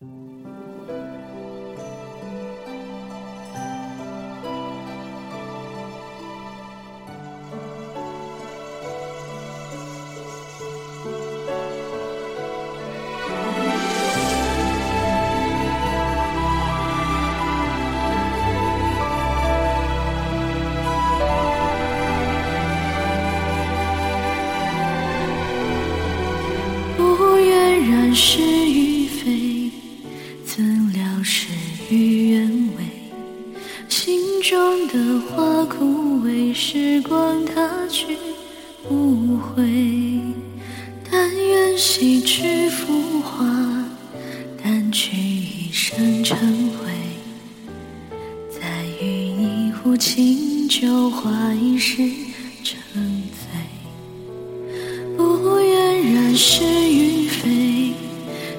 不愿染是与心中的花枯萎，时光它去不回。但愿洗去浮华，淡去一身尘灰。再与你壶清酒，话一世沉醉。不愿染是与非，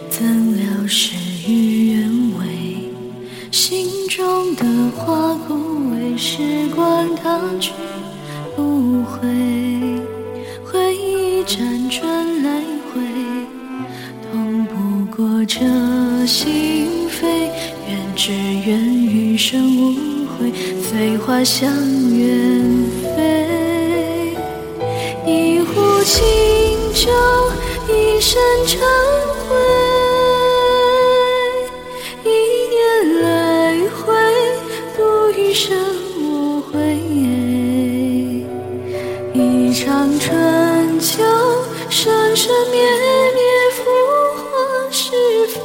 怎料事与愿时光它去不回。回忆辗转来回，痛不过这心扉。愿只愿余生无悔，随花香远飞。一壶清酒，一身尘灰。一念来回，度余生绵绵，浮华是非。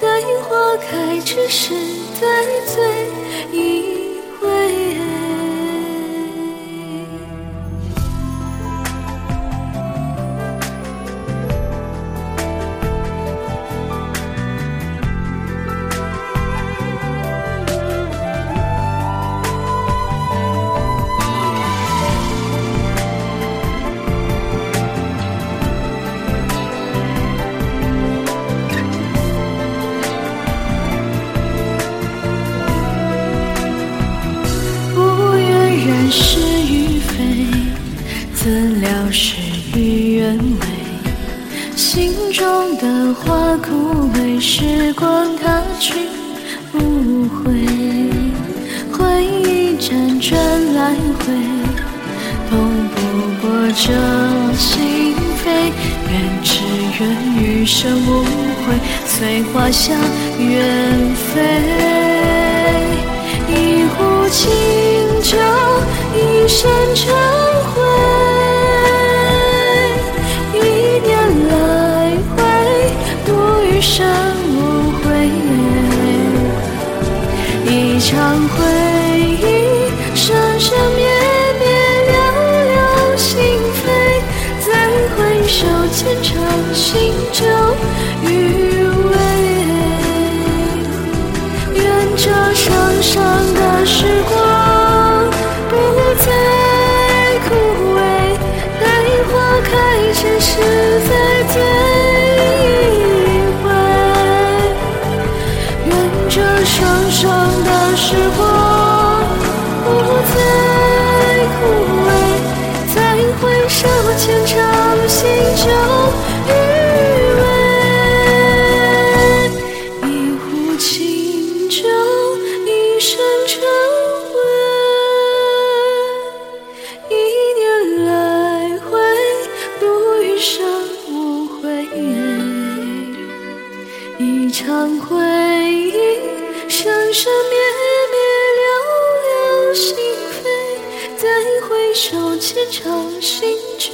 待花开之时，再醉事与愿违。心中的花枯萎，时光它去不回。回忆辗转来回，痛不过这心扉。愿只愿余生无悔，随花香远飞。一壶清酒，一身尘余生无悔。一场回忆，生生灭灭，了了心扉。再回首，前场新酒一场回忆，生生灭灭，了了心扉。再回首，前场新酒。